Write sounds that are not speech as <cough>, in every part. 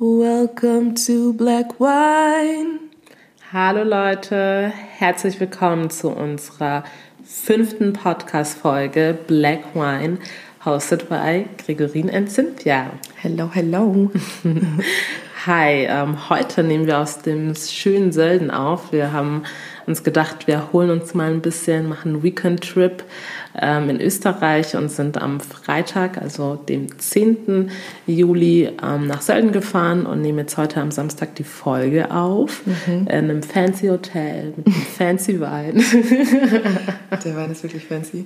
Welcome to Black Wine. Hallo Leute, herzlich willkommen zu unserer fünften Podcast-Folge Black Wine, hosted by Gregorin und Cynthia. Hello, hello. <laughs> Hi, ähm, heute nehmen wir aus dem schönen Sölden auf. Wir haben uns gedacht, wir holen uns mal ein bisschen, machen einen Weekend-Trip ähm, in Österreich und sind am Freitag, also dem 10. Juli, ähm, nach Sölden gefahren und nehmen jetzt heute am Samstag die Folge auf mhm. in einem fancy Hotel mit einem <laughs> fancy Wein. Der Wein ist wirklich fancy.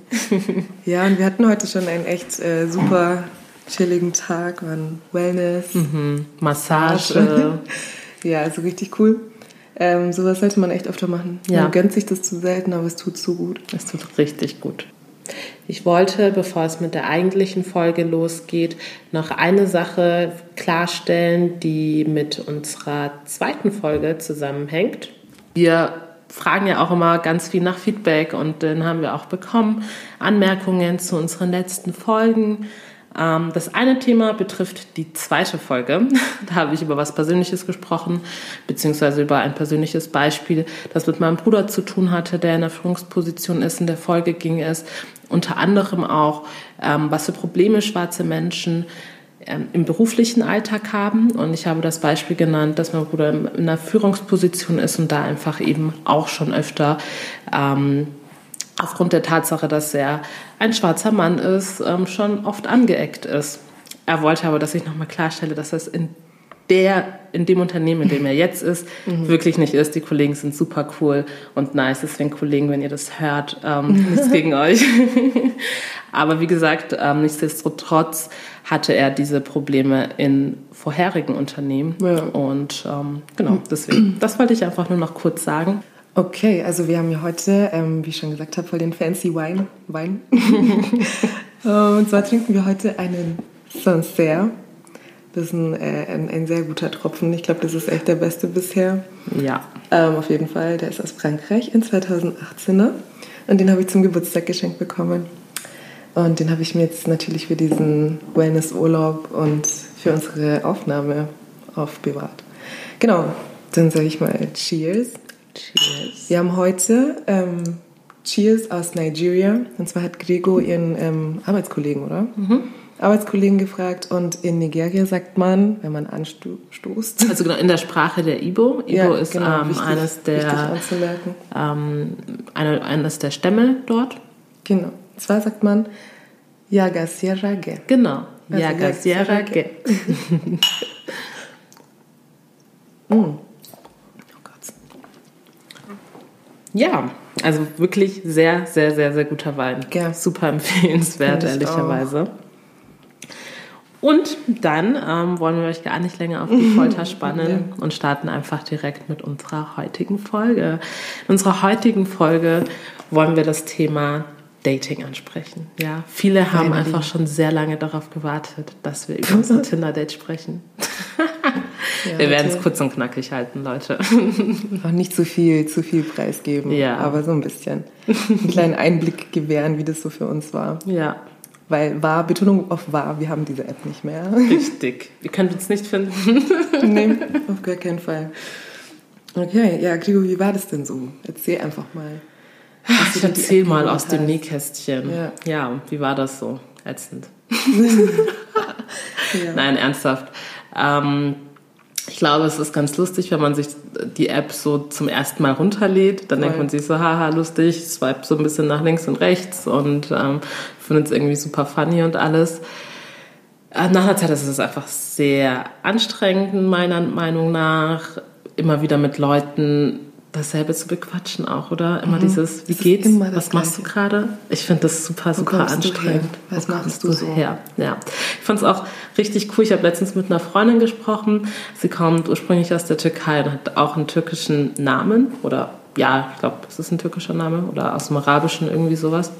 Ja, und wir hatten heute schon einen echt äh, super chilligen Tag, waren Wellness, mhm. Massage. <laughs> ja, also richtig cool. Ähm, sowas sollte man echt öfter machen. Ja. Man gönnt sich das zu selten, aber es tut so gut. Es tut richtig gut. Ich wollte, bevor es mit der eigentlichen Folge losgeht, noch eine Sache klarstellen, die mit unserer zweiten Folge zusammenhängt. Wir fragen ja auch immer ganz viel nach Feedback und dann haben wir auch bekommen Anmerkungen zu unseren letzten Folgen. Ähm, das eine Thema betrifft die zweite Folge. <laughs> Da habe ich über was Persönliches gesprochen, beziehungsweise über ein persönliches Beispiel, das mit meinem Bruder zu tun hatte, der in der Führungsposition ist. In der Folge ging es unter anderem auch, ähm, was für Probleme schwarze Menschen ähm, im beruflichen Alltag haben. Und ich habe das Beispiel genannt, dass mein Bruder in einer Führungsposition ist und da einfach eben auch schon öfter ähm, aufgrund der Tatsache, dass er ein schwarzer Mann ist, ähm, schon oft angeeckt ist. Er wollte aber, dass ich nochmal klarstelle, dass das in der, in dem Unternehmen, in dem er jetzt ist, <laughs> mhm. wirklich nicht ist. Die Kollegen sind super cool und nice. Deswegen, Kollegen, wenn ihr das hört, ähm, <laughs> nichts gegen euch. <laughs> aber wie gesagt, ähm, nichtsdestotrotz hatte er diese Probleme in vorherigen Unternehmen. Ja. Und ähm, genau, deswegen, das wollte ich einfach nur noch kurz sagen. Okay, also wir haben ja heute, ähm, wie ich schon gesagt habe, voll den fancy Wein. Wein. <laughs> und zwar trinken wir heute einen Sancerre. Das ist ein, äh, ein, ein, sehr guter Tropfen. Ich glaube, das ist echt der beste bisher. Ja. Ähm, auf jeden Fall. Der ist aus Frankreich in 2018er. Und den habe ich zum Geburtstag geschenkt bekommen. Und den habe ich mir jetzt natürlich für diesen Wellness-Urlaub und für unsere Aufnahme aufbewahrt. Genau, dann sage ich mal Cheers. Cheers. Wir haben heute ähm, Cheers aus Nigeria. Und zwar hat Gregor ihren ähm, Arbeitskollegen, oder? Mhm. Arbeitskollegen gefragt und in Nigeria sagt man, wenn man anstoßt. <laughs> Also genau in der Sprache der Ibo. Ibo ja, ist genau, ähm, wichtig, eines der ähm, eine, eines der Stämme dort. Genau. Und zwar sagt man Yagasierage. Genau. Also Yagasierage. <laughs> <laughs> mm. Ja, also wirklich sehr, sehr, sehr, sehr guter Wein. Ja. Super empfehlenswert, ehrlicherweise. Auch. Und dann ähm, wollen wir euch gar nicht länger auf die <laughs> Folter spannen ja. und starten einfach direkt mit unserer heutigen Folge. In unserer heutigen Folge wollen wir das Thema Dating ansprechen. Ja, viele haben einfach schon sehr lange darauf gewartet, dass wir über unser <laughs> Tinder-Date sprechen. Ja, wir werden es kurz und knackig halten, Leute. <laughs> Auch nicht zu viel, zu viel preisgeben, ja. aber so ein bisschen. Einen kleinen Einblick gewähren, wie das so für uns war. Ja. Weil war, Betonung auf war, wir haben diese App nicht mehr. <laughs> Richtig. Ihr könnt uns nicht finden. <laughs> nee, auf gar keinen Fall. Okay, ja, Gregor, wie war das denn so? Erzähl einfach mal. Ich erzähl mal aus dem Nähkästchen. Ja. ja, wie war das so? Ätzend. ja. Nein, ernsthaft. Ähm, ich glaube, es ist ganz lustig, wenn man sich die App so zum ersten Mal runterlädt. Dann Voll. denkt man sich so, haha, lustig, swipe so ein bisschen nach links und rechts und ähm, findet es irgendwie super funny und alles. Äh, nach einer Zeit ist es einfach sehr anstrengend, meiner Meinung nach, immer wieder mit Leuten dasselbe zu bequatschen auch, oder? Immer mhm. dieses, wie geht's? Was machst du gerade? Ich finde das super, super anstrengend. Was machst du so? Her? Ja. Ich fand es auch richtig cool. Ich habe letztens mit einer Freundin gesprochen. Sie kommt ursprünglich aus der Türkei und hat auch einen türkischen Namen. Oder ja, ich glaube, es ist ein türkischer Name oder aus dem Arabischen irgendwie sowas.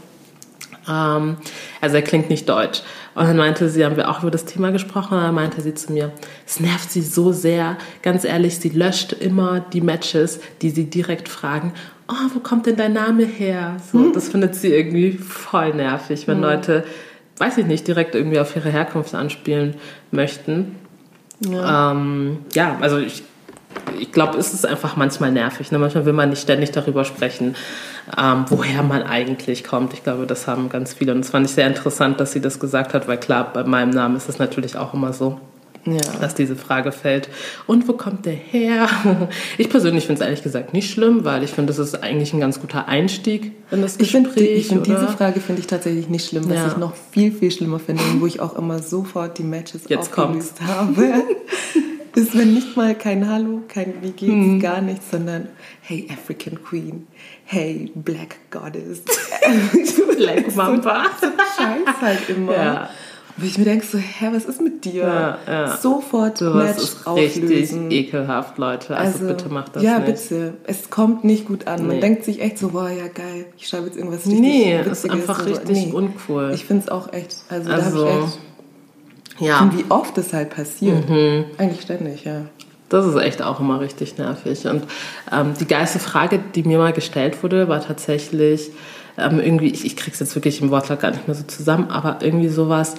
Ähm, also er klingt nicht deutsch. Und dann meinte sie, haben wir auch über das Thema gesprochen, und dann meinte sie zu mir, es nervt sie so sehr, ganz ehrlich, sie löscht immer die Matches, die sie direkt fragen, oh, wo kommt denn dein Name her? So, hm? Das findet sie irgendwie voll nervig, wenn hm. Leute, weiß ich nicht, direkt irgendwie auf ihre Herkunft anspielen möchten. Ja, ähm, ja also ich, ich glaube, es ist einfach manchmal nervig. Ne? Manchmal will man nicht ständig darüber sprechen, ähm, woher man eigentlich kommt. Ich glaube, das haben ganz viele. Und es fand ich sehr interessant, dass sie das gesagt hat, weil klar, bei meinem Namen ist es natürlich auch immer so. Ja. dass diese Frage fällt. Und wo kommt der her? <laughs> Ich persönlich finde es ehrlich gesagt nicht schlimm, weil ich finde, das ist eigentlich ein ganz guter Einstieg in das Gespräch. Ich finde, find, diese Frage finde ich tatsächlich nicht schlimm. Was ja. ich noch viel, viel schlimmer finde und wo ich auch immer sofort die Matches Jetzt aufgelöst kommt's. habe, <laughs> ist, wenn nicht mal kein Hallo, kein Wie geht's, hm. gar nichts, sondern Hey African Queen, Hey Black Goddess. <laughs> Black <laughs> Mamba. So, so Scheiß halt immer. Ja. Wo ich mir denke, so, hä, was ist mit dir? Ja, ja. Sofort so, Match ist auflösen. richtig ekelhaft, Leute. Also, also, bitte macht das ja, nicht. Ja, bitte. Es kommt nicht gut an. Nee. Man denkt sich echt so, boah, ja geil, ich schreibe jetzt irgendwas richtig Nee, ist einfach richtig nee. uncool. Ich finde es auch echt, also, also da habe ich echt, ja. Und wie oft das halt passiert. Mhm. Eigentlich ständig, ja. Das ist echt auch immer richtig nervig. Und ähm, die geilste Frage, die mir mal gestellt wurde, war tatsächlich ähm, irgendwie, ich, ich krieg's jetzt wirklich im Wortlaut gar nicht mehr so zusammen, aber irgendwie sowas,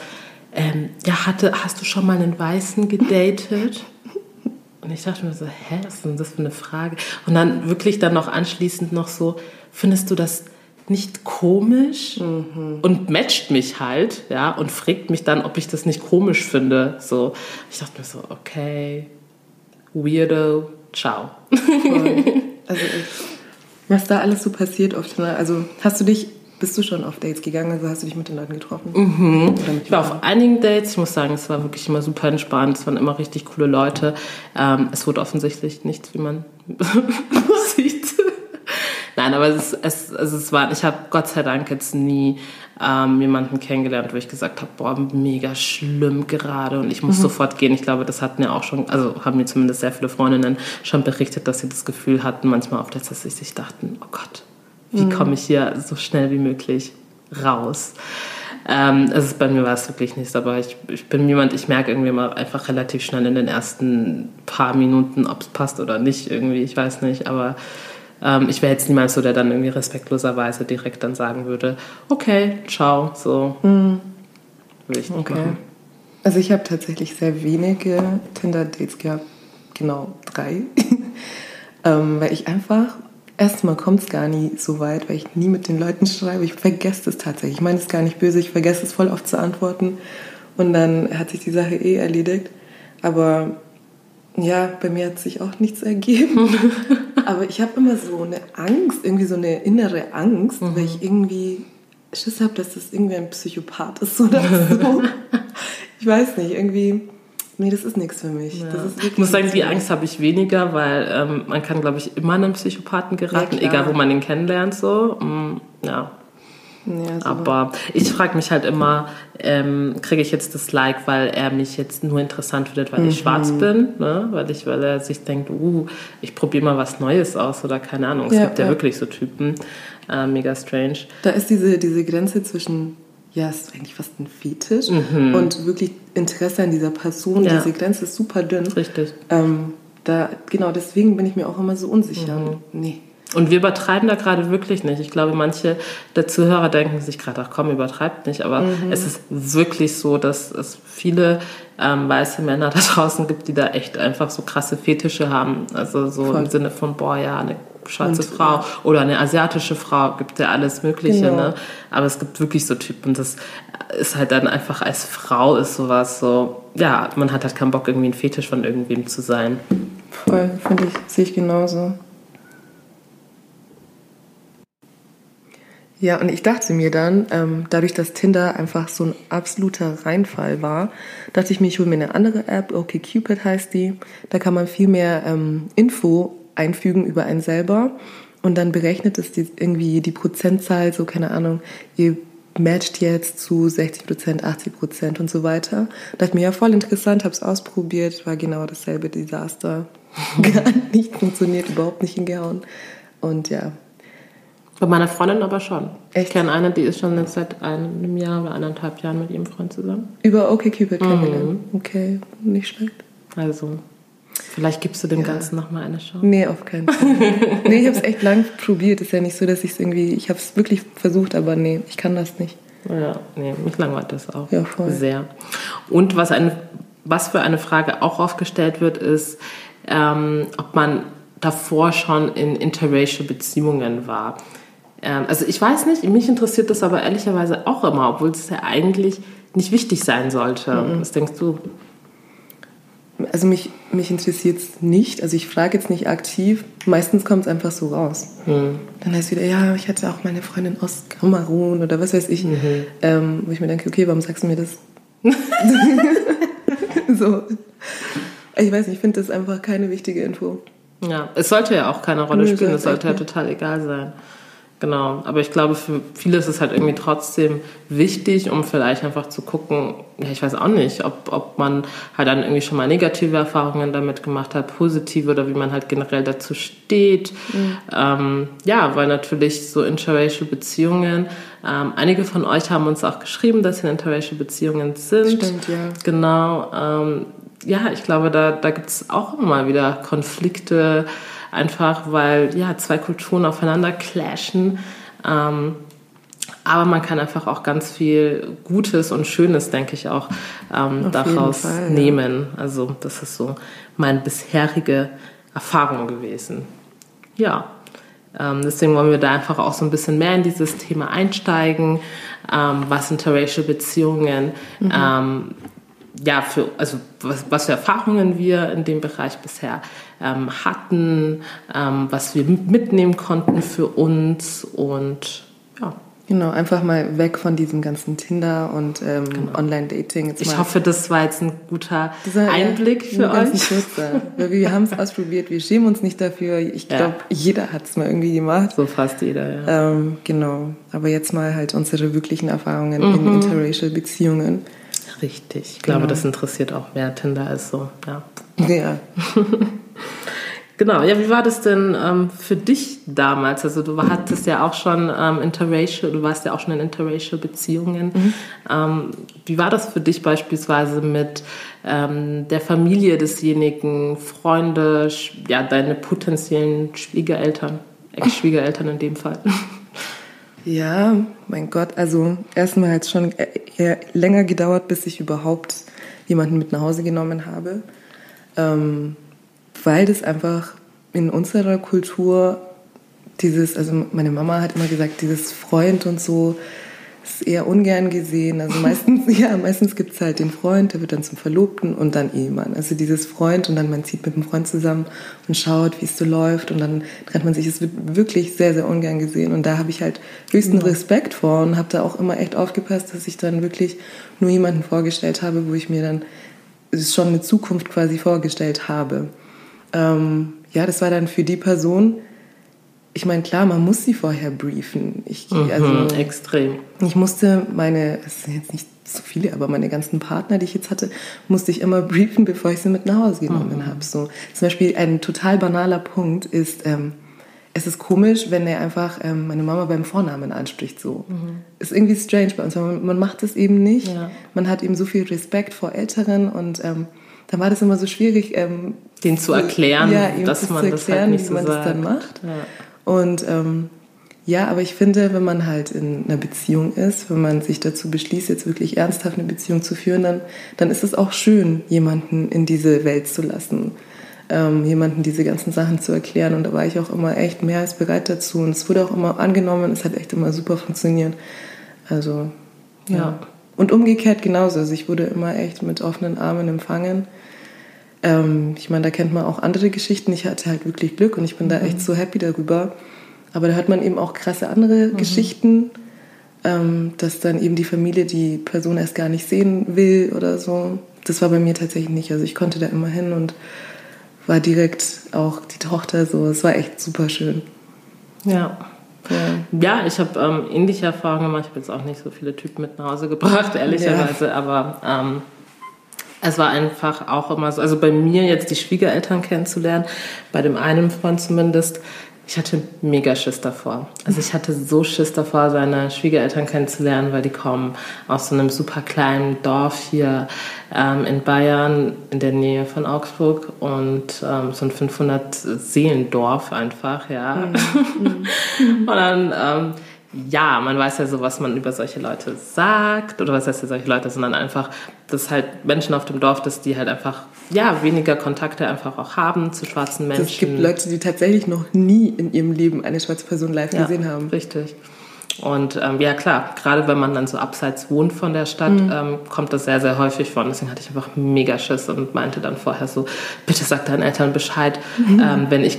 ähm, ja, hatte, hast du schon mal einen Weißen gedatet? <laughs> Und ich dachte mir so, hä, was ist denn das für eine Frage? Und dann wirklich dann noch anschließend noch so, findest du das nicht komisch? Mhm. Und matcht mich halt, ja, und fragt mich dann, ob ich das nicht komisch finde. So, ich dachte mir so, okay, weirdo, ciao. <laughs> Also ich, was da alles so passiert oft, ne? also hast du dich bist du schon auf Dates gegangen? Also hast du dich mit den Leuten getroffen? Mhm. Ich war auf einigen Dates. Ich muss sagen, es war wirklich immer super entspannt. Es waren immer richtig coole Leute. Ähm, es wurde offensichtlich nichts, wie man. <laughs> Nein, aber es, es, also es war, ich habe Gott sei Dank jetzt nie ähm, jemanden kennengelernt, wo ich gesagt habe, boah, mega schlimm gerade und ich muss mhm. sofort gehen. Ich glaube, das hatten ja auch schon, also haben mir zumindest sehr viele Freundinnen schon berichtet, dass sie das Gefühl hatten, manchmal auf der dass sie sich dachten, oh Gott, wie mhm. komme ich hier so schnell wie möglich raus? Ähm, also bei mir war es wirklich nichts, aber ich, ich bin jemand, ich merke irgendwie mal einfach relativ schnell in den ersten paar Minuten, ob es passt oder nicht irgendwie, ich weiß nicht, aber ähm, ich wäre jetzt niemals so, der dann irgendwie respektloserweise direkt dann sagen würde, okay, ciao, so. Mhm. Will ich nicht okay. machen. Also ich habe tatsächlich sehr wenige Tinder-Dates gehabt, genau drei, <laughs> ähm, weil ich einfach erstmal kommt es gar nie so weit, weil ich nie mit den Leuten schreibe. Ich vergesse es tatsächlich. Ich meine es gar nicht böse, ich vergesse es voll oft zu antworten. Und dann hat sich die Sache eh erledigt. Aber ja, bei mir hat sich auch nichts ergeben. <laughs> Aber ich habe immer so eine Angst, irgendwie so eine innere Angst, mhm. weil ich irgendwie Schiss habe, dass das irgendwie ein Psychopath ist oder so. <laughs> ich weiß nicht, irgendwie Nee, das ist nichts für mich. Ja. ich muss sagen, die Angst habe ich weniger, weil ähm, man kann, glaube ich, immer einem Psychopathen geraten, ja, egal wo man ihn kennenlernt. So. Mm, ja. Ja, aber ich frage mich halt immer, ähm, kriege ich jetzt das Like, weil er mich jetzt nur interessant findet, weil mhm. ich schwarz bin, ne? weil, ich, weil er sich denkt, uh, ich probiere mal was Neues aus oder keine Ahnung. Es ja, gibt ja, ja, wirklich so Typen, äh, mega strange. Da ist diese, diese Grenze zwischen ja, ist eigentlich fast ein Fetisch mhm. und wirklich Interesse an dieser Person. Diese Grenze ist super dünn. Richtig. Ähm, da, genau, deswegen bin ich mir auch immer so unsicher. Mhm. Nee. Und wir übertreiben da gerade wirklich nicht. Ich glaube, manche der Zuhörer denken sich gerade, ach komm, übertreibt nicht. Aber mhm. es ist wirklich so, dass es viele ähm, weiße Männer da <laughs> draußen gibt, die da echt einfach so krasse Fetische haben. Also so Voll. im Sinne von, boah, ja, eine schwarze und, Frau ja. oder eine asiatische Frau, gibt ja alles Mögliche, genau. ne? Aber es gibt wirklich so Typen, das ist halt dann einfach als Frau ist sowas so, ja, man hat halt keinen Bock, irgendwie ein Fetisch von irgendwem zu sein. Voll, finde ich, sehe ich genauso. Ja, und ich dachte mir dann, ähm, dadurch, dass Tinder einfach so ein absoluter Reinfall war, dachte ich mir, ich hole mir eine andere App, OkCupid heißt die. Da kann man viel mehr ähm, Info einfügen über einen selber und dann berechnet es die, irgendwie die Prozentzahl, so keine Ahnung, ihr matcht jetzt zu 60 Prozent, 80 Prozent und so weiter. Dachte mir ja voll interessant, habe es ausprobiert, war genau dasselbe Desaster. <laughs> Gar nicht funktioniert, überhaupt nicht hingehauen. Und ja. Bei meiner Freundin aber schon. Echt? Ich kenne eine, die ist schon seit einem Jahr oder eineinhalb Jahren mit ihrem Freund zusammen. Über OkCupid mhm. kennengelernt. Okay, nicht schlecht. Also Vielleicht gibst du dem ja. Ganzen nochmal eine Chance. Nee, auf keinen Fall. <laughs> nee, ich habe es echt lang probiert. Ist ja nicht so, dass ich es irgendwie. Ich habe es wirklich versucht, aber nee, ich kann das nicht. Ja, nee, mich langweilt das auch ja, voll. sehr. Und was ein was für eine Frage auch oft gestellt wird, ist, ähm, ob man davor schon in interracial Beziehungen war. Ähm, also ich weiß nicht, mich interessiert das aber ehrlicherweise auch immer, obwohl es ja eigentlich nicht wichtig sein sollte. Mhm. Was denkst du? Also mich, mich interessiert es nicht. Also ich frage jetzt nicht aktiv. Meistens kommt es einfach so raus. Mhm. Dann heißt es wieder, ja, ich hatte auch meine Freundin aus Kamerun oder was weiß ich. Mhm. Ähm, wo ich mir denke, okay, warum sagst du mir das? <laughs> so. Ich weiß nicht, ich finde das einfach keine wichtige Info. Ja, es sollte ja auch keine Rolle spielen, es sollte ja total egal sein. Genau, aber ich glaube, für viele ist es halt irgendwie trotzdem wichtig, um vielleicht einfach zu gucken, ja, ich weiß auch nicht, ob, ob man halt dann irgendwie schon mal negative Erfahrungen damit gemacht hat, positive oder wie man halt generell dazu steht. Mhm. Ähm, ja, weil natürlich so interracial Beziehungen, ähm, einige von euch haben uns auch geschrieben, dass sie in interracial Beziehungen sind. Stimmt, ja. Genau, ähm, ja, ich glaube, da, da gibt es auch immer wieder Konflikte, einfach weil ja zwei Kulturen aufeinander clashen. Ähm, aber man kann einfach auch ganz viel Gutes und Schönes, denke ich, auch ähm, daraus Fall, nehmen. Ja. Also das ist so meine bisherige Erfahrung gewesen. Ja, ähm, deswegen wollen wir da einfach auch so ein bisschen mehr in dieses Thema einsteigen, ähm, was interracial Beziehungen mhm. Ja, für, also was, was für Erfahrungen wir in dem Bereich bisher ähm, hatten, ähm, was wir mitnehmen konnten für uns und ja. Genau, einfach mal weg von diesem ganzen Tinder und ähm, genau. Online-Dating. Ich hoffe, das war jetzt ein guter Dieser, Einblick für euch. Wir haben es ausprobiert, wir schämen uns nicht dafür. Ich glaube, ja. jeder hat es mal irgendwie gemacht. So fast jeder, ja. Ähm, genau, aber jetzt mal halt unsere wirklichen Erfahrungen mhm. in interracial Beziehungen. Richtig. Ich glaube, genau. das interessiert auch mehr Tinder als so. Ja. ja. <laughs> genau. Ja, wie war das denn ähm, für dich damals? Also du hattest ja auch schon ähm, interracial, du warst ja auch schon in interracial Beziehungen. Mhm. Ähm, wie war das für dich beispielsweise mit ähm, der Familie desjenigen, Freunde, ja, deine potenziellen Schwiegereltern, Ex-Schwiegereltern in dem Fall? <laughs> Ja, mein Gott, also erstmal hat es schon eher länger gedauert, bis ich überhaupt jemanden mit nach Hause genommen habe, ähm, weil das einfach in unserer Kultur dieses, also meine Mama hat immer gesagt, dieses Freund und so, ist eher ungern gesehen. Also meistens, <laughs> ja, meistens gibt es halt den Freund, der wird dann zum Verlobten und dann Ehemann. Also dieses Freund und dann man zieht mit dem Freund zusammen und schaut, wie es so läuft und dann trennt man sich. Es wird wirklich sehr, sehr ungern gesehen und da habe ich halt höchsten ja. Respekt vor und habe da auch immer echt aufgepasst, dass ich dann wirklich nur jemanden vorgestellt habe, wo ich mir dann schon eine Zukunft quasi vorgestellt habe. Ähm, ja, das war dann für die Person, ich meine, klar, man muss sie vorher briefen. Ich, mhm, also, extrem. Ich musste meine, es sind jetzt nicht so viele, aber meine ganzen Partner, die ich jetzt hatte, musste ich immer <laughs> briefen, bevor ich sie mit nach Hause genommen mhm. habe. So, zum Beispiel ein total banaler Punkt ist, ähm, es ist komisch, wenn er einfach ähm, meine Mama beim Vornamen anspricht. So mhm. ist irgendwie strange bei uns, aber man, man macht das eben nicht. Ja. Man hat eben so viel Respekt vor Älteren und ähm, dann war das immer so schwierig, ähm, den zu erklären, ja, dass das man erklären, das halt nicht so wie man sagt. das dann macht. Ja. Und ähm, ja, aber ich finde, wenn man halt in einer Beziehung ist, wenn man sich dazu beschließt, jetzt wirklich ernsthaft eine Beziehung zu führen, dann, dann ist es auch schön, jemanden in diese Welt zu lassen, ähm, jemanden diese ganzen Sachen zu erklären. Und da war ich auch immer echt mehr als bereit dazu. Und es wurde auch immer angenommen, es hat echt immer super funktioniert. Also, ja. ja. Und umgekehrt genauso. Also ich wurde immer echt mit offenen Armen empfangen. Ähm, ich meine, da kennt man auch andere Geschichten. Ich hatte halt wirklich Glück und ich bin mhm. da echt so happy darüber. Aber da hört man eben auch krasse andere mhm. Geschichten, ähm, dass dann eben die Familie die Person erst gar nicht sehen will oder so. Das war bei mir tatsächlich nicht. Also ich konnte da immer hin und war direkt auch die Tochter so. Es war echt super schön. Ja. Ja, ja ich habe ähm, ähnliche Erfahrungen gemacht. Ich habe jetzt auch nicht so viele Typen mit nach Hause gebracht, <laughs> ehrlicherweise. Ja. Aber ähm, es war einfach auch immer so, also bei mir jetzt die Schwiegereltern kennenzulernen, bei dem einen Freund zumindest, ich hatte mega Schiss davor. Also ich hatte so Schiss davor, seine Schwiegereltern kennenzulernen, weil die kommen aus so einem super kleinen Dorf hier ähm, in Bayern, in der Nähe von Augsburg und ähm, so ein 500 Seelendorf einfach, ja. Mhm. <laughs> und dann ähm, ja, man weiß ja so, was man über solche Leute sagt oder was heißt ja solche Leute, sondern einfach, dass halt Menschen auf dem Dorf, dass die halt einfach, ja, weniger Kontakte einfach auch haben zu schwarzen Menschen. Es gibt Leute, die tatsächlich noch nie in ihrem Leben eine schwarze Person live ja, gesehen haben. Richtig. Und ähm, ja klar, gerade wenn man dann so abseits wohnt von der Stadt, mhm. ähm, kommt das sehr, sehr häufig vor. Und deswegen hatte ich einfach mega Schiss und meinte dann vorher so, bitte sag deinen Eltern Bescheid, mhm. ähm, wenn ich,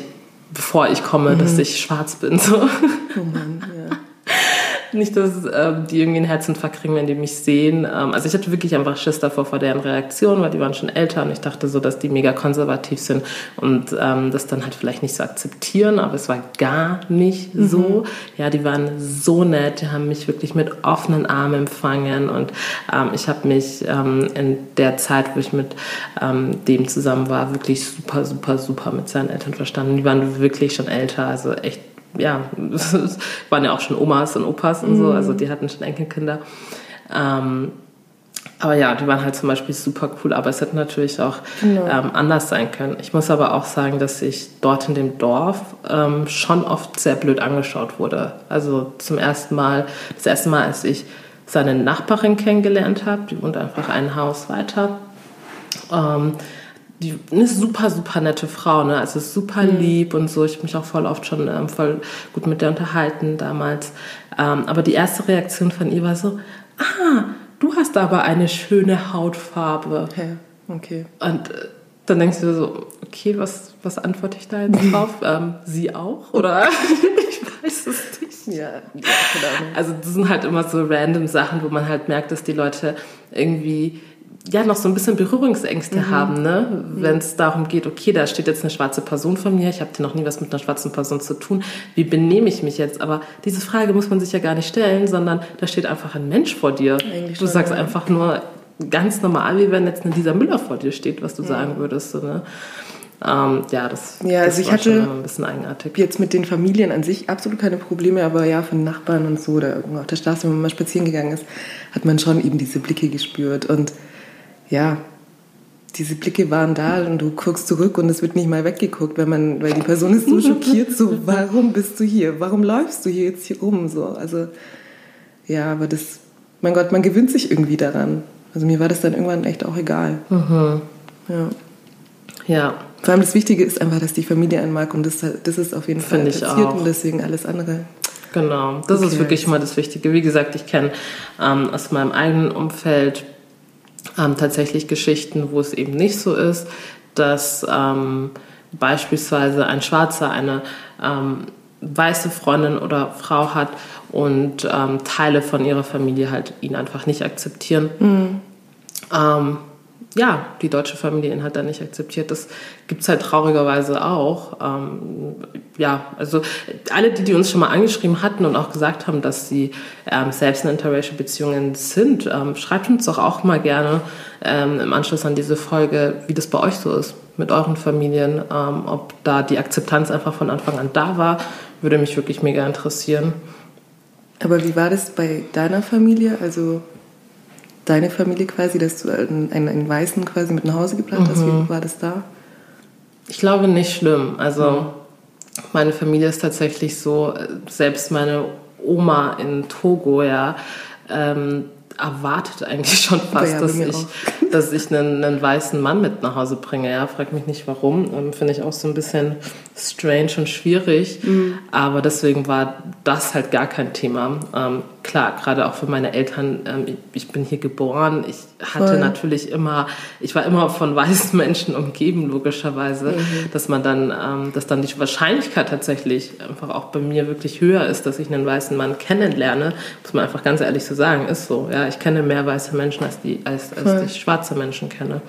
bevor ich komme, mhm. dass ich schwarz bin. So. Oh Mann. Nicht, dass ähm, die irgendwie einen Herzinfarkt kriegen, wenn die mich sehen. Ähm, also ich hatte wirklich einfach Schiss davor vor deren Reaktion, weil die waren schon älter und ich dachte so, dass die mega konservativ sind und ähm, das dann halt vielleicht nicht so akzeptieren, aber es war gar nicht mhm. so. Ja, die waren so nett, die haben mich wirklich mit offenen Armen empfangen und ähm, ich habe mich ähm, in der Zeit, wo ich mit ähm, dem zusammen war, wirklich super, super, super mit seinen Eltern verstanden. Die waren wirklich schon älter, also echt ja, <laughs> waren ja auch schon Omas und Opas und so, mhm. also die hatten schon Enkelkinder. Ähm, aber ja, die waren halt zum Beispiel super cool, aber es hätte natürlich auch genau. ähm, anders sein können. Ich muss aber auch sagen, dass ich dort in dem Dorf ähm, schon oft sehr blöd angeschaut wurde. Also zum ersten Mal, das erste Mal, als ich seine Nachbarin kennengelernt habe, die wohnt einfach ein Haus weiter. Ähm, die eine super, super nette Frau, ne? Also super mhm. lieb und so. Ich habe mich auch voll oft schon ähm, voll gut mit der unterhalten damals. Ähm, aber die erste Reaktion von ihr war so, ah, du hast aber eine schöne Hautfarbe. Ja, okay. Und äh, dann denkst du so, okay, was, was antworte ich da jetzt <laughs> drauf? ähm, sie auch? Oder <laughs> ich weiß es nicht. Ja, ja Also das sind halt immer so random Sachen, wo man halt merkt, dass die Leute irgendwie ja noch so ein bisschen Berührungsängste mhm. haben, ne? wenn es darum geht, okay, da steht jetzt eine schwarze Person von mir, ich habe noch nie was mit einer schwarzen Person zu tun, wie benehme ich mich jetzt? Aber diese Frage muss man sich ja gar nicht stellen, sondern da steht einfach ein Mensch vor dir. Eigentlich du schon, sagst ja. einfach nur ganz normal, wie wenn jetzt eine Lisa Müller vor dir steht, was du ja. sagen würdest. So, ne? Ähm, ja, das, ja, also das ich hatte ein bisschen eigenartig. Jetzt mit den Familien an sich absolut keine Probleme, aber ja, von Nachbarn und so, oder auf der Straße, wenn man mal spazieren gegangen ist, hat man schon eben diese Blicke gespürt und ja, diese Blicke waren da und du guckst zurück und es wird nicht mal weggeguckt, weil man, weil die Person ist so <laughs> schockiert, so, warum bist du hier? Warum läufst du hier jetzt hier rum? So, also, ja, aber das, mein Gott, man gewöhnt sich irgendwie daran. Also mir war das dann irgendwann echt auch egal. Mhm. Ja. Ja. Vor allem das Wichtige ist einfach, dass die Familie einen mag und das, das ist auf jeden Fall passiert und deswegen alles andere. Genau, das okay. ist wirklich mal das Wichtige. Wie gesagt, ich kenne ähm, aus meinem eigenen Umfeld ähm, tatsächlich Geschichten, wo es eben nicht so ist, dass ähm, beispielsweise ein Schwarzer eine ähm, weiße Freundin oder Frau hat und ähm, Teile von ihrer Familie halt ihn einfach nicht akzeptieren. Mhm ja, die deutsche Familie ihn halt dann nicht akzeptiert. Das gibt es halt traurigerweise auch. Ähm, ja, also alle, die, die uns schon mal angeschrieben hatten und auch gesagt haben, dass sie ähm, selbst in interracial Beziehungen sind, ähm, schreibt uns doch auch mal gerne ähm, im Anschluss an diese Folge, wie das bei euch so ist mit euren Familien, ähm, ob da die Akzeptanz einfach von Anfang an da war, würde mich wirklich mega interessieren. Aber wie war das bei deiner Familie? Also deine Familie quasi, dass du einen, einen, Weißen quasi mit nach Hause geplant hast? Mhm. Wie war das da? Ich glaube nicht schlimm. Also mhm. meine Familie ist tatsächlich so, selbst meine Oma in Togo, ja, ähm, erwartet eigentlich <laughs> schon fast, ja, dass, ich, <laughs> dass ich einen, einen, weißen Mann mit nach Hause bringe. Ja, frag mich nicht warum. Ähm, Finde ich auch so ein bisschen strange und schwierig. Mhm. Aber deswegen war das halt gar kein Thema. Ähm, klar, gerade auch für meine Eltern, ähm, ich, bin hier geboren. Ich hatte Voll. natürlich immer, ich war immer von weißen <laughs> Menschen umgeben, logischerweise, mhm. dass man dann, ähm, dass dann die Wahrscheinlichkeit tatsächlich einfach auch bei mir wirklich höher ist, dass ich einen weißen Mann kennenlerne. Muss man einfach ganz ehrlich so sagen, ist so. Ja, ich kenne mehr weiße Menschen als die, als, als ich schwarze Menschen kenne.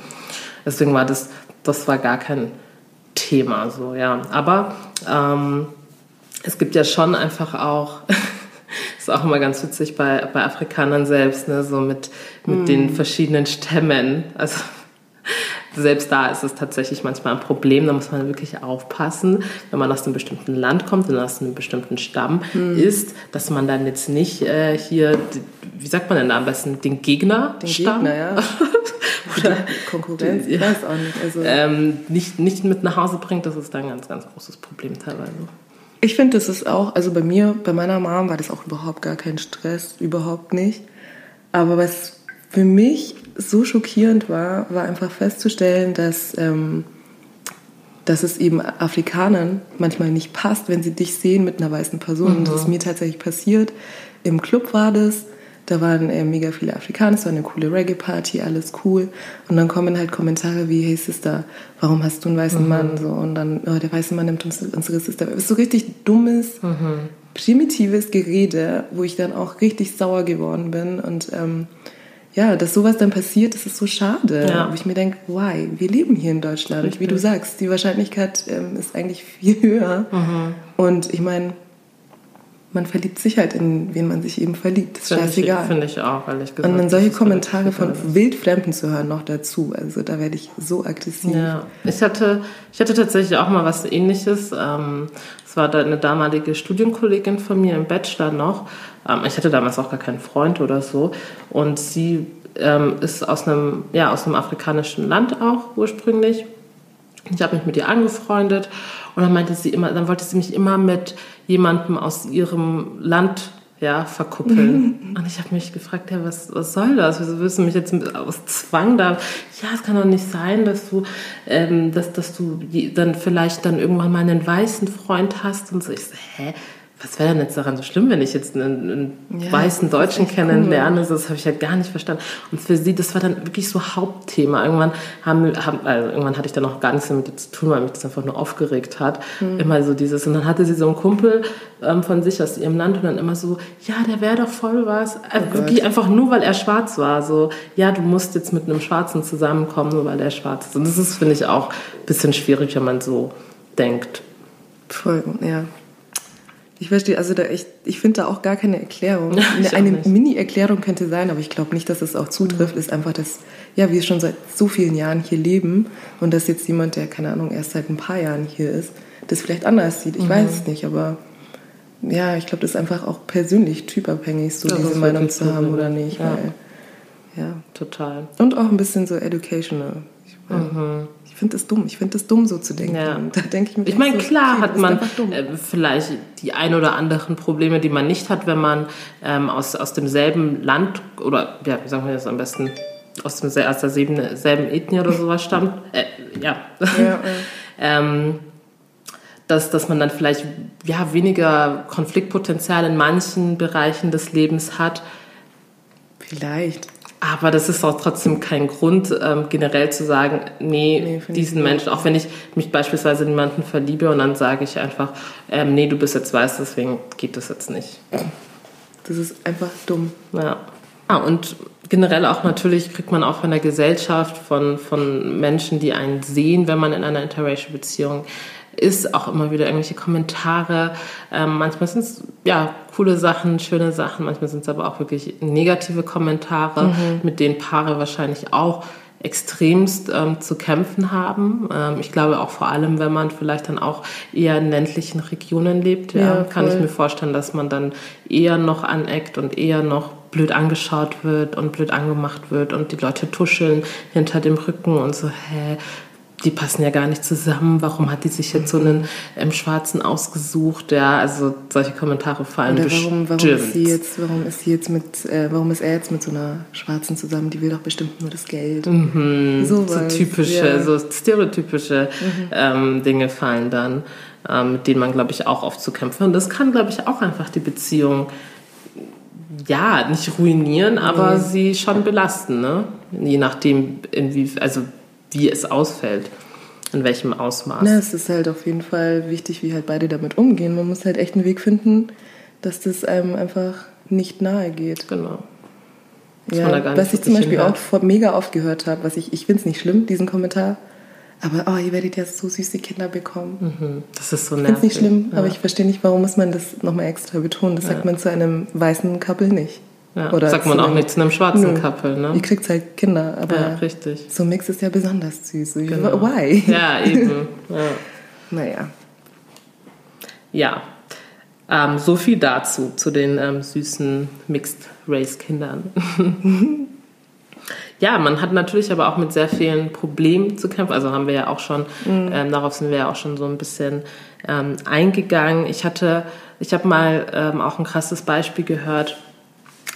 Deswegen war das, das war gar kein Thema so, ja. Aber ähm, es gibt ja schon einfach auch, <laughs> ist auch immer ganz witzig bei, bei Afrikanern selbst, ne, so mit, mit mm. den verschiedenen Stämmen. Also selbst da ist es tatsächlich manchmal ein Problem, da muss man wirklich aufpassen, wenn man aus einem bestimmten Land kommt und aus einem bestimmten Stamm mm. ist, dass man dann jetzt nicht äh, hier, wie sagt man denn da am besten, den Gegner Den Stamm? Gegner, ja. <laughs> Oder Konkurrenz, ich weiß auch nicht. Also. Ähm, nicht. Nicht mit nach Hause bringt, das ist dann ein ganz, ganz großes Problem teilweise. Ich finde, das ist auch, also bei mir, bei meiner Mom war das auch überhaupt gar kein Stress, überhaupt nicht. Aber was für mich so schockierend war, war einfach festzustellen, dass, ähm, dass es eben Afrikanern manchmal nicht passt, wenn sie dich sehen mit einer weißen Person. Mhm. Das ist mir tatsächlich passiert. Im Club war das. Da waren äh, mega viele Afrikaner, es war eine coole Reggae-Party, alles cool. Und dann kommen halt Kommentare wie, hey Sister, warum hast du einen weißen mhm. Mann? So, und dann, oh, der weiße Mann nimmt uns, unsere Sister. Es ist so richtig dummes, mhm. primitives Gerede, wo ich dann auch richtig sauer geworden bin. Und ähm, ja, dass sowas dann passiert, das ist so schade. Ja. Wo ich mir denke, why? Wir leben hier in Deutschland. Richtig. Wie du sagst, die Wahrscheinlichkeit ähm, ist eigentlich viel höher. Mhm. Und ich meine, man verliebt sich halt in wen man sich eben verliebt. Das ist find scheißegal. Finde ich auch, ehrlich gesagt. Und dann solche Kommentare von Wildfremden zu hören noch dazu. Also da werde ich so aggressiv. Ja, ich hatte, ich hatte tatsächlich auch mal was ähnliches. Ähm, es war eine damalige Studienkollegin von mir im Bachelor noch. Ähm, ich hatte damals auch gar keinen Freund oder so. Und sie ähm, ist aus einem, ja, aus einem afrikanischen Land auch ursprünglich. Ich habe mich mit ihr angefreundet und dann meinte sie immer, dann wollte sie mich immer mit jemandem aus ihrem Land ja, verkuppeln. Mhm. Und ich habe mich gefragt, ja, was, was soll das? Wieso willst du mich jetzt aus Zwang da? Ja, es kann doch nicht sein, dass du, ähm, dass, dass du dann vielleicht dann irgendwann mal einen weißen Freund hast und so. Ich so, hä? Was wäre denn jetzt daran so schlimm, wenn ich jetzt einen, einen ja, weißen Deutschen kennenlerne? Cool. Das habe ich halt gar nicht verstanden. Und für sie, das war dann wirklich so Hauptthema. Irgendwann haben, haben also irgendwann hatte ich dann auch gar nichts damit zu tun, weil mich das einfach nur aufgeregt hat. Mhm. Immer so dieses. Und dann hatte sie so einen Kumpel ähm, von sich aus ihrem Land und dann immer so, ja, der wäre doch voll was. Also oh wirklich einfach nur, weil er schwarz war. So, ja, du musst jetzt mit einem Schwarzen zusammenkommen, nur weil er schwarz ist. Und das ist, finde ich, auch ein bisschen schwierig, wenn man so denkt. Voll, ja. Ich verstehe, also da ich, ich finde da auch gar keine Erklärung. <laughs> eine, eine Mini-Erklärung könnte sein, aber ich glaube nicht, dass es auch zutrifft. Ist einfach, dass ja, wir schon seit so vielen Jahren hier leben und dass jetzt jemand, der keine Ahnung erst seit ein paar Jahren hier ist, das vielleicht anders sieht. Ich mhm. weiß es nicht, aber ja, ich glaube, das ist einfach auch persönlich typabhängig, so ja, diese Meinung zu haben oder nicht. Ja. Weil, ja, total. Und auch ein bisschen so educational. Ich meine, mhm finde es dumm. Ich finde es dumm, so zu denken. Ja. Da denke ich mir. Ich meine, so, klar okay, hat man äh, vielleicht die ein oder anderen Probleme, die man nicht hat, wenn man ähm, aus, aus demselben Land oder, ja, wie sagen wir das am besten, aus, dem, aus derselben selben Ethnie oder sowas stammt. <laughs> Äh, ja. ja, ja. <laughs> ähm, dass, dass man dann vielleicht ja, weniger Konfliktpotenzial in manchen Bereichen des Lebens hat. Vielleicht. Aber das ist auch trotzdem kein Grund, ähm, generell zu sagen, nee, nee diesen Menschen, auch wenn ich mich beispielsweise in jemanden verliebe und dann sage ich einfach, ähm, nee, du bist jetzt weiß, deswegen geht das jetzt nicht. Das ist einfach dumm. Ja. Ah, und generell auch natürlich kriegt man auch von der Gesellschaft, von, von Menschen, die einen sehen, wenn man in einer interracial Beziehung ist, auch immer wieder irgendwelche Kommentare. Ähm, manchmal sind es ja coole Sachen, schöne Sachen, manchmal sind es aber auch wirklich negative Kommentare, mhm. mit denen Paare wahrscheinlich auch extremst ähm, zu kämpfen haben. Ähm, ich glaube auch vor allem, wenn man vielleicht dann auch eher in ländlichen Regionen lebt, ja, ja kann ich mir vorstellen, dass man dann eher noch aneckt und eher noch blöd angeschaut wird und blöd angemacht wird und die Leute tuscheln hinter dem Rücken und so, hä, die passen ja gar nicht zusammen, warum hat die sich jetzt so einen ähm, Schwarzen ausgesucht? Ja, also solche Kommentare fallen Oder warum, warum ist sie jetzt, warum ist sie jetzt mit, äh, warum ist er jetzt mit so einer Schwarzen zusammen? Die will doch bestimmt nur das Geld. Mhm, so, so typische, ja. so stereotypische mhm. ähm, Dinge fallen dann, ähm, mit denen man, glaube ich, auch oft zu kämpfen hat. Und das kann, glaube ich, auch einfach die Beziehung ja, nicht ruinieren, aber mhm. sie schon belasten, ne? Je nachdem, inwie, also wie es ausfällt, in welchem Ausmaß. Na, es ist halt auf jeden Fall wichtig, wie halt beide damit umgehen. Man muss halt echt einen Weg finden, dass das einem einfach nicht nahe geht. Genau. ja, was ich zum Beispiel auch mega oft gehört habe, was ich, ich finde es nicht schlimm, diesen Kommentar, aber oh, ihr werdet ja so süße Kinder bekommen. Mhm. Das ist so nervig. Ich finde es nicht schlimm, ja. aber ich verstehe nicht, warum muss man das nochmal extra betonen. Das ja. sagt man zu einem weißen Couple nicht. Ja, Oder sagt man auch nicht zu einem schwarzen Couple, ne? Ihr kriegt halt Kinder, aber ja, richtig. so ein Mix ist ja besonders süß. Genau. Why? Ja, eben. <laughs> Ja. naja. Ja, ähm, so viel dazu, zu den ähm, süßen Mixed-Race-Kindern. <laughs> ja, man hat natürlich aber auch mit sehr vielen Problemen zu kämpfen. Also haben wir ja auch schon, mhm. ähm, darauf sind wir ja auch schon so ein bisschen ähm, eingegangen. Ich hatte, ich habe mal ähm, auch ein krasses Beispiel gehört.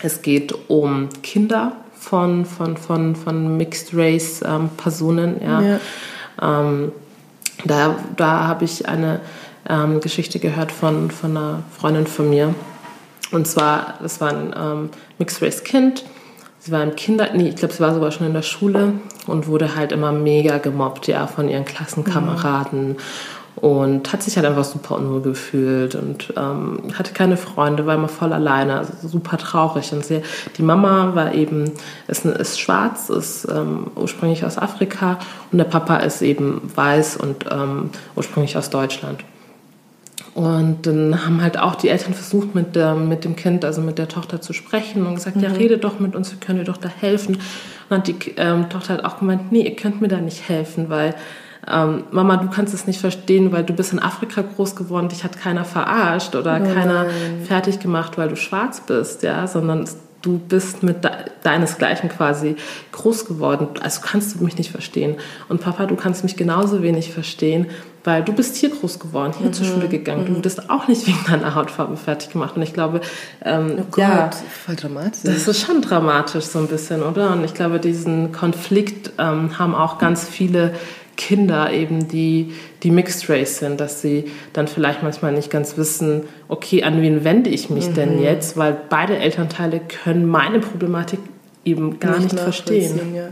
Es geht um Kinder von, von, von, von Mixed Race ähm, Personen. Ja. ja. Ähm, da da habe ich eine ähm, Geschichte gehört von, von einer Freundin von mir. Und zwar, das war ein ähm, Mixed Race Kind. Sie war im Kinder, nee, ich glaube, sie war sogar schon in der Schule und wurde halt immer mega gemobbt, ja, von ihren Klassenkameraden. Mhm und hat sich halt einfach super unwohl gefühlt und ähm, hatte keine Freunde, war immer voll alleine, also super traurig. Und sie, die Mama war eben, ist, ist schwarz, ist ähm, ursprünglich aus Afrika und der Papa ist eben weiß und ähm, ursprünglich aus Deutschland. Und dann haben halt auch die Eltern versucht, mit, der, mit dem Kind, also mit der Tochter zu sprechen und gesagt, mhm. ja, rede doch mit uns, wir können dir doch da helfen. Und dann hat die ähm, Tochter halt auch gemeint, nee, ihr könnt mir da nicht helfen, weil ähm, Mama, du kannst es nicht verstehen, weil du bist in Afrika groß geworden, dich hat keiner verarscht oder oh keiner fertig gemacht, weil du schwarz bist, ja, sondern du bist mit de deinesgleichen quasi groß geworden. Also kannst du mich nicht verstehen. Und Papa, du kannst mich genauso wenig verstehen, weil du bist hier groß geworden, hier mhm. zur Schule gegangen. Mhm. Du wurdest auch nicht wegen deiner Hautfarbe fertig gemacht. Und ich glaube, ähm, oh Gott, ja, voll dramatisch. Das ist schon dramatisch so ein bisschen, oder? Und ich glaube, diesen Konflikt ähm, haben auch ganz viele Kinder eben, die, die Mixed Race sind, dass sie dann vielleicht manchmal nicht ganz wissen, okay, an wen wende ich mich mhm. denn jetzt, weil beide Elternteile können meine Problematik eben gar nicht, nicht verstehen. Ja.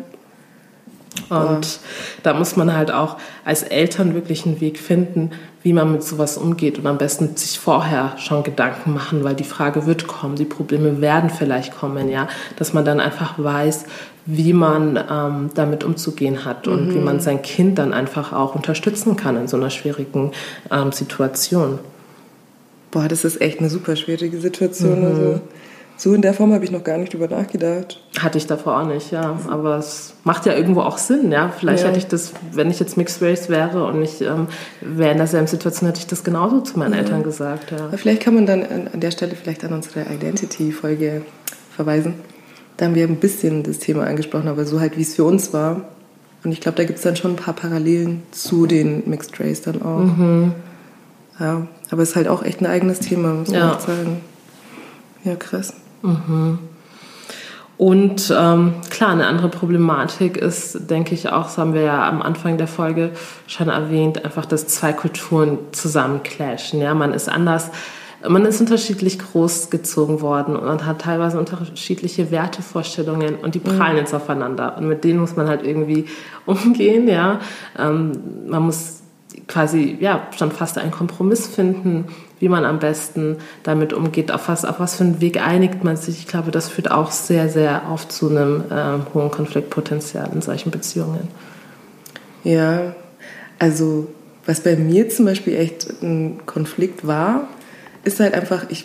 Und da muss man halt auch als Eltern wirklich einen Weg finden, wie man mit sowas umgeht und am besten sich vorher schon Gedanken machen, weil die Frage wird kommen, die Probleme werden vielleicht kommen, ja, dass man dann einfach weiß, wie man ähm, damit umzugehen hat und mhm. wie man sein Kind dann einfach auch unterstützen kann in so einer schwierigen ähm, Situation. Boah, das ist echt eine super schwierige Situation. Mhm. Also, so in der Form habe ich noch gar nicht drüber nachgedacht. Hatte ich davor auch nicht, ja. Aber es macht ja irgendwo auch Sinn, ja. Vielleicht ja. hätte ich das, wenn ich jetzt Mixed Race wäre und ich ähm, wäre in derselben Situation, hätte ich das genauso zu meinen ja. Eltern gesagt, ja. Aber vielleicht kann man dann an der Stelle vielleicht an unsere Identity-Folge verweisen da haben wir ein bisschen das Thema angesprochen, aber so halt, wie es für uns war. Und ich glaube, da gibt es dann schon ein paar Parallelen zu den Mixed Race dann auch. Mhm. Ja, aber es ist halt auch echt ein eigenes Thema, muss man ja. sagen. Ja, krass. Mhm. Und ähm, klar, eine andere Problematik ist, denke ich auch, das haben wir ja am Anfang der Folge schon erwähnt, einfach, dass zwei Kulturen zusammenclashen. Ja, man ist anders man ist unterschiedlich großgezogen worden und hat teilweise unterschiedliche Wertevorstellungen und die prallen mhm. jetzt aufeinander. Und mit denen muss man halt irgendwie <laughs> umgehen, ja. Ähm, man muss quasi, ja, schon fast einen Kompromiss finden, wie man am besten damit umgeht, auf was, auf was für einen Weg einigt man sich. Ich glaube, das führt auch sehr, sehr oft zu einem äh, hohen Konfliktpotenzial in solchen Beziehungen. Ja, also was bei mir zum Beispiel echt ein Konflikt war, ist halt einfach, ich,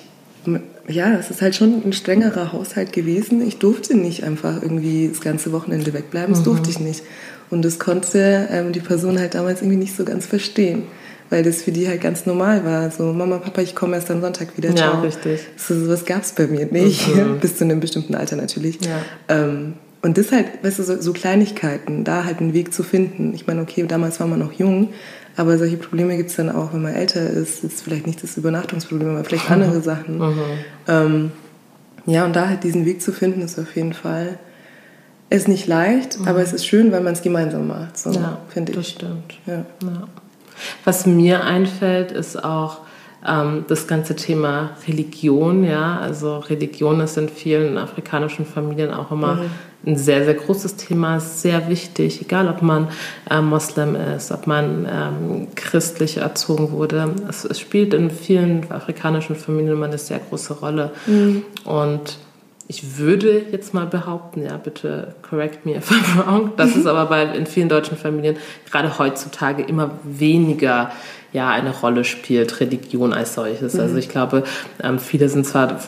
ja, es ist halt schon ein strengerer Haushalt gewesen. Ich durfte nicht einfach irgendwie das ganze Wochenende wegbleiben. Das mhm. durfte ich nicht. Und das konnte ähm, die Person halt damals irgendwie nicht so ganz verstehen. Weil das für die halt ganz normal war. So, Mama, Papa, ich komme erst am Sonntag wieder. Ciao. Ja, richtig. So, sowas gab es bei mir nicht. Mhm. <laughs> Bis zu einem bestimmten Alter natürlich. Ja. Ähm, und das halt, weißt du, so, so, Kleinigkeiten, da halt einen Weg zu finden. Ich meine, okay, damals war man noch jung, aber solche Probleme gibt es dann auch, wenn man älter ist. Ist vielleicht nicht das Übernachtungsproblem, aber vielleicht andere Sachen. Mhm. Ähm, ja, und da halt diesen Weg zu finden, ist auf jeden Fall. Ist nicht leicht, mhm. aber es ist schön, weil man es gemeinsam macht. So, ja, finde ich. Das stimmt. Ja. ja. Was mir einfällt, ist auch ähm, das ganze Thema Religion. Ja, also Religion ist in vielen afrikanischen Familien auch immer mhm ein sehr, sehr großes Thema, sehr wichtig, egal ob man äh, Moslem ist, ob man ähm, christlich erzogen wurde. Es, es, spielt in vielen afrikanischen Familien immer eine sehr große Rolle. Mhm. Und ich würde jetzt mal behaupten, ja, bitte correct me if I'm <laughs> wrong, dass es aber bei, in vielen deutschen Familien gerade heutzutage immer weniger ja, eine Rolle spielt, Religion als solches. Also mhm. Ich glaube, ähm, viele sind zwar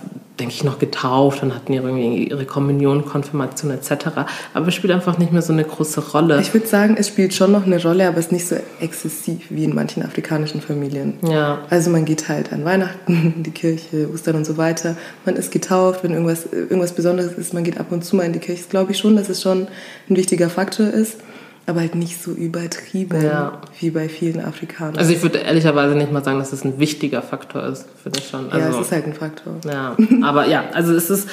denke ich, noch getauft und hatten irgendwie ihre Kommunion, Konfirmation etc. Aber es spielt einfach nicht mehr so eine große Rolle. Ich würde sagen, es spielt schon noch eine Rolle, aber es ist nicht so exzessiv wie in manchen afrikanischen Familien. Ja. Also man geht halt an Weihnachten in <laughs> die Kirche, Ostern und so weiter. Man ist getauft, wenn irgendwas, irgendwas Besonderes ist, man geht ab und zu mal in die Kirche. Das glaube ich schon, dass es schon ein wichtiger Faktor ist aber halt nicht so übertrieben ja. wie bei vielen Afrikanern. Also ich würde ehrlicherweise nicht mal sagen, dass es ein wichtiger Faktor ist, finde ich schon. Also, ja, es ist halt ein Faktor. Ja, aber ja, also es ist,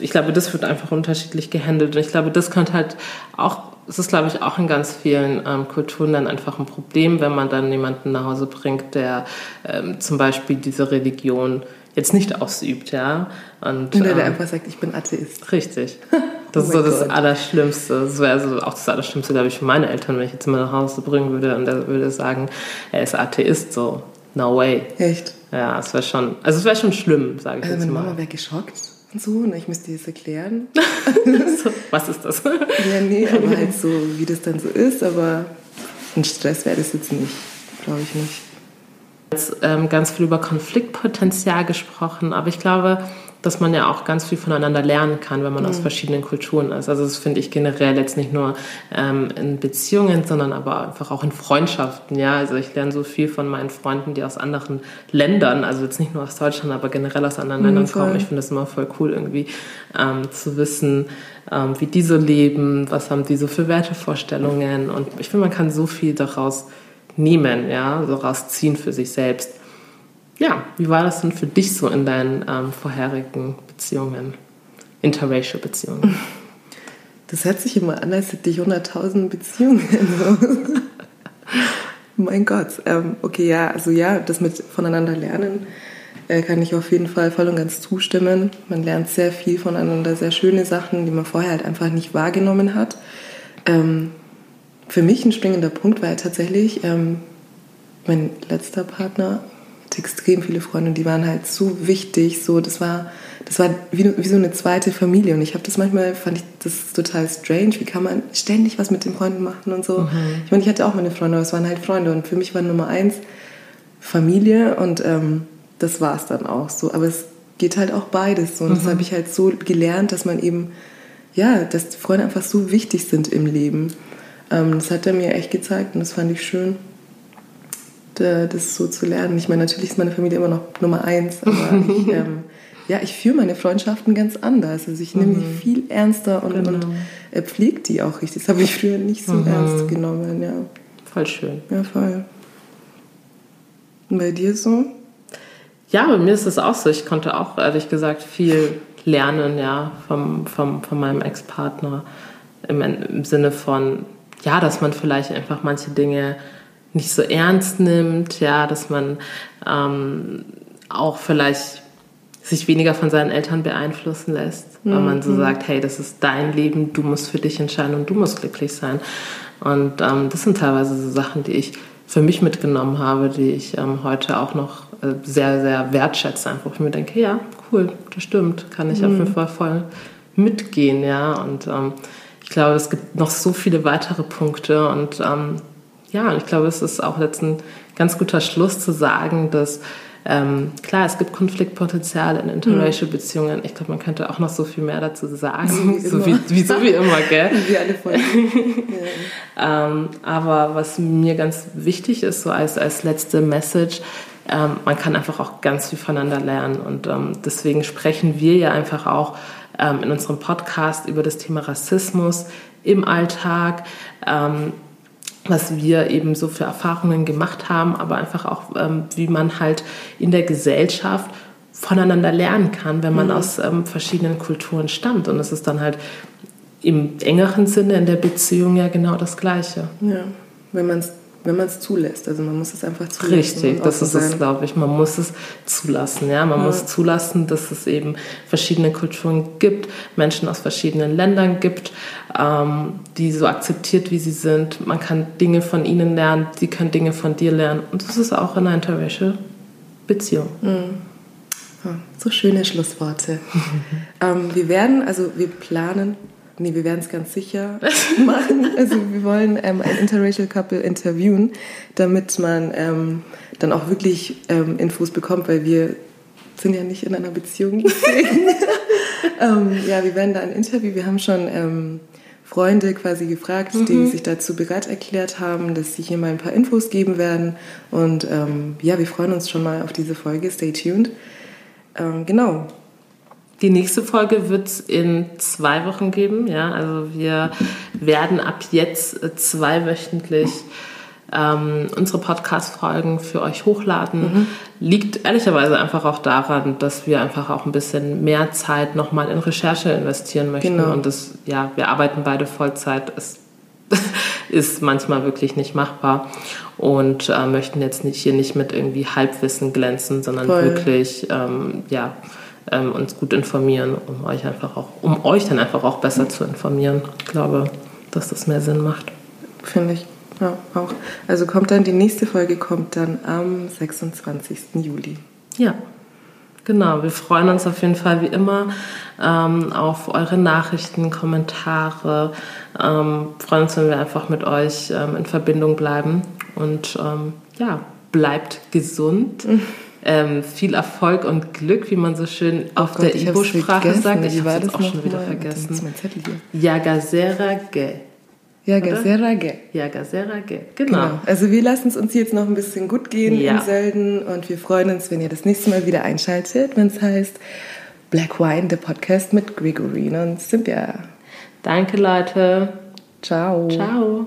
ich glaube, das wird einfach unterschiedlich gehandelt und ich glaube, das könnte halt auch, es ist, glaube ich, auch in ganz vielen ähm, Kulturen dann einfach ein Problem, wenn man dann jemanden nach Hause bringt, der ähm, zum Beispiel diese Religion jetzt nicht ausübt, ja. Und, Oder der ähm, einfach sagt, ich bin Atheist. Richtig. <laughs> Das oh ist so das Gott. Allerschlimmste. Das wäre also auch das Allerschlimmste, glaube ich, für meine Eltern, wenn ich jetzt mal nach Hause bringen würde und er würde sagen, er ist Atheist, so, no way. Echt? Ja, es wäre schon, also es wäre schon schlimm, sage ich also jetzt meine mal. Meine Mama wäre geschockt und so, und ich müsste das erklären. <laughs> so, was ist das? ja, nee, aber halt so, wie das dann so ist, aber ein Stress wäre das jetzt nicht, glaube ich nicht. Jetzt ähm, ganz viel über Konfliktpotenzial gesprochen, aber ich glaube, dass man ja auch ganz viel voneinander lernen kann, wenn man mhm. aus verschiedenen Kulturen ist. Also das finde ich generell jetzt nicht nur ähm, in Beziehungen, sondern aber einfach auch in Freundschaften. Ja, also ich lerne so viel von meinen Freunden, die aus anderen Ländern, also jetzt nicht nur aus Deutschland, aber generell aus anderen mhm, Ländern voll. kommen. Ich finde das immer voll cool irgendwie ähm, zu wissen, ähm, wie die so leben, was haben die so für Wertevorstellungen und ich finde, man kann so viel daraus nehmen, ja, so rausziehen für sich selbst. Ja, wie war das denn für dich so in deinen ähm, vorherigen Beziehungen, interracial Beziehungen? <laughs> Das hört sich immer an, als hätte ich 100.000 Beziehungen. <laughs> mein Gott. Ähm, okay, ja, also ja, das mit voneinander lernen äh, kann ich auf jeden Fall voll und ganz zustimmen. Man lernt sehr viel voneinander, sehr schöne Sachen, die man vorher halt einfach nicht wahrgenommen hat. Ähm, für mich ein springender Punkt war ja tatsächlich ähm, mein letzter Partner extrem viele Freunde und die waren halt so wichtig. So, das war, das war wie, wie so eine zweite Familie. Und ich habe das manchmal, fand ich das total strange. Wie kann man ständig was mit den Freunden machen und so. Mhm. Ich meine, ich hatte auch meine Freunde, aber es waren halt Freunde. Und für mich war Nummer eins Familie und ähm, das war es dann auch so. Aber es geht halt auch beides so. Und mhm. das habe ich halt so gelernt, dass man eben, ja, dass Freunde einfach so wichtig sind im Leben. Ähm, das hat er mir echt gezeigt und das fand ich schön das so zu lernen. Ich meine, natürlich ist meine Familie immer noch Nummer eins, aber <laughs> ich, ähm, ja, ich führe meine Freundschaften ganz anders. Also ich nehme die mhm. viel ernster und, genau. und äh, pflege die auch richtig. Das habe ich früher nicht so mhm. ernst genommen, ja. Voll schön. Ja, voll. Und bei dir so? Ja, bei mir ist es auch so. Ich konnte auch, ehrlich gesagt, viel lernen, ja, vom, vom, von meinem Ex-Partner. Im, Im Sinne von, ja, dass man vielleicht einfach manche Dinge nicht so ernst nimmt, ja, dass man ähm, auch vielleicht sich weniger von seinen Eltern beeinflussen lässt, weil mhm. man so mhm. sagt, hey, das ist dein Leben, du musst für dich entscheiden und du musst glücklich sein. Und ähm, das sind teilweise so Sachen, die ich für mich mitgenommen habe, die ich ähm, heute auch noch äh, sehr, sehr wertschätze. Einfach, ich mir denke, ja, cool, das stimmt, kann ich mhm. auf jeden Fall voll mitgehen, ja. Und ähm, ich glaube, es gibt noch so viele weitere Punkte und ähm, ja, ich glaube, es ist auch jetzt ein ganz guter Schluss zu sagen, dass ähm, klar, es gibt Konfliktpotenzial in interracial mhm. Beziehungen. Ich glaube, man könnte auch noch so viel mehr dazu sagen. Wie so, wie, wie, so wie immer, gell? <laughs> Wie alle Folgen. <laughs> ja. ähm, aber was mir ganz wichtig ist, so als, als letzte Message, ähm, man kann einfach auch ganz viel voneinander lernen. Und ähm, deswegen sprechen wir ja einfach auch ähm, in unserem Podcast über das Thema Rassismus im Alltag ähm, was wir eben so für Erfahrungen gemacht haben, aber einfach auch, ähm, wie man halt in der Gesellschaft voneinander lernen kann, wenn man mhm. aus ähm, verschiedenen Kulturen stammt. Und es ist dann halt im engeren Sinne in der Beziehung ja genau das Gleiche. Ja, wenn man es wenn man es zulässt. Also man muss es einfach zulassen. Richtig, das ist es, glaube ich. Man muss es zulassen. Ja? Man ja. muss zulassen, dass es eben verschiedene Kulturen gibt, Menschen aus verschiedenen Ländern gibt, ähm, die so akzeptiert, wie sie sind. Man kann Dinge von ihnen lernen, sie können Dinge von dir lernen. Und das ist auch in einer interracial Beziehung. Mhm. Ja, so schöne Schlussworte. <laughs> ähm, wir werden, also wir planen Nee, wir werden es ganz sicher <laughs> machen. Also wir wollen ähm, ein Interracial Couple interviewen, damit man ähm, dann auch wirklich ähm, Infos bekommt, weil wir sind ja nicht in einer Beziehung. <laughs> <laughs> Ähm, ja, wir werden da ein Interview. Wir haben schon ähm, Freunde quasi gefragt, mhm. die sich dazu bereit erklärt haben, dass sie hier mal ein paar Infos geben werden. Und ähm, ja, wir freuen uns schon mal auf diese Folge. Stay tuned. Genau. Die nächste Folge wird es in zwei Wochen geben. Ja, also wir werden ab jetzt äh, zweiwöchentlich ähm, unsere Podcast-Folgen für euch hochladen. Mhm. Liegt ehrlicherweise einfach auch daran, dass wir einfach auch ein bisschen mehr Zeit nochmal in Recherche investieren möchten. Genau. Und das, ja, wir arbeiten beide Vollzeit. Es <laughs> ist manchmal wirklich nicht machbar und äh, möchten jetzt nicht hier nicht mit irgendwie Halbwissen glänzen, sondern Voll. wirklich, ähm, ja, ähm, uns gut informieren, um euch einfach auch, um euch dann einfach auch besser zu informieren. Ich glaube, dass das mehr Sinn macht. Finde ich. Ja, auch. Also kommt dann, die nächste Folge kommt dann am 26. Juli. Ja, genau. Wir freuen uns auf jeden Fall wie immer ähm, auf eure Nachrichten, Kommentare. Ähm, freuen uns, wenn wir einfach mit euch ähm, in Verbindung bleiben. Und ähm, ja, bleibt gesund. <laughs> Ähm, viel Erfolg und Glück, wie man so schön oh auf Gott, der Ibo-Sprache sagt. Ich habe es auch schon wieder vergessen. Yagasera ge. Yagasera ge. Yagasera ge, genau. genau. Also wir lassen es uns jetzt noch ein bisschen gut gehen ja. in Sölden und wir freuen uns, wenn ihr das nächste Mal wieder einschaltet, wenn es heißt Black Wine, der Podcast mit Gregory und Cynthia. Danke, Leute. Ciao. Ciao.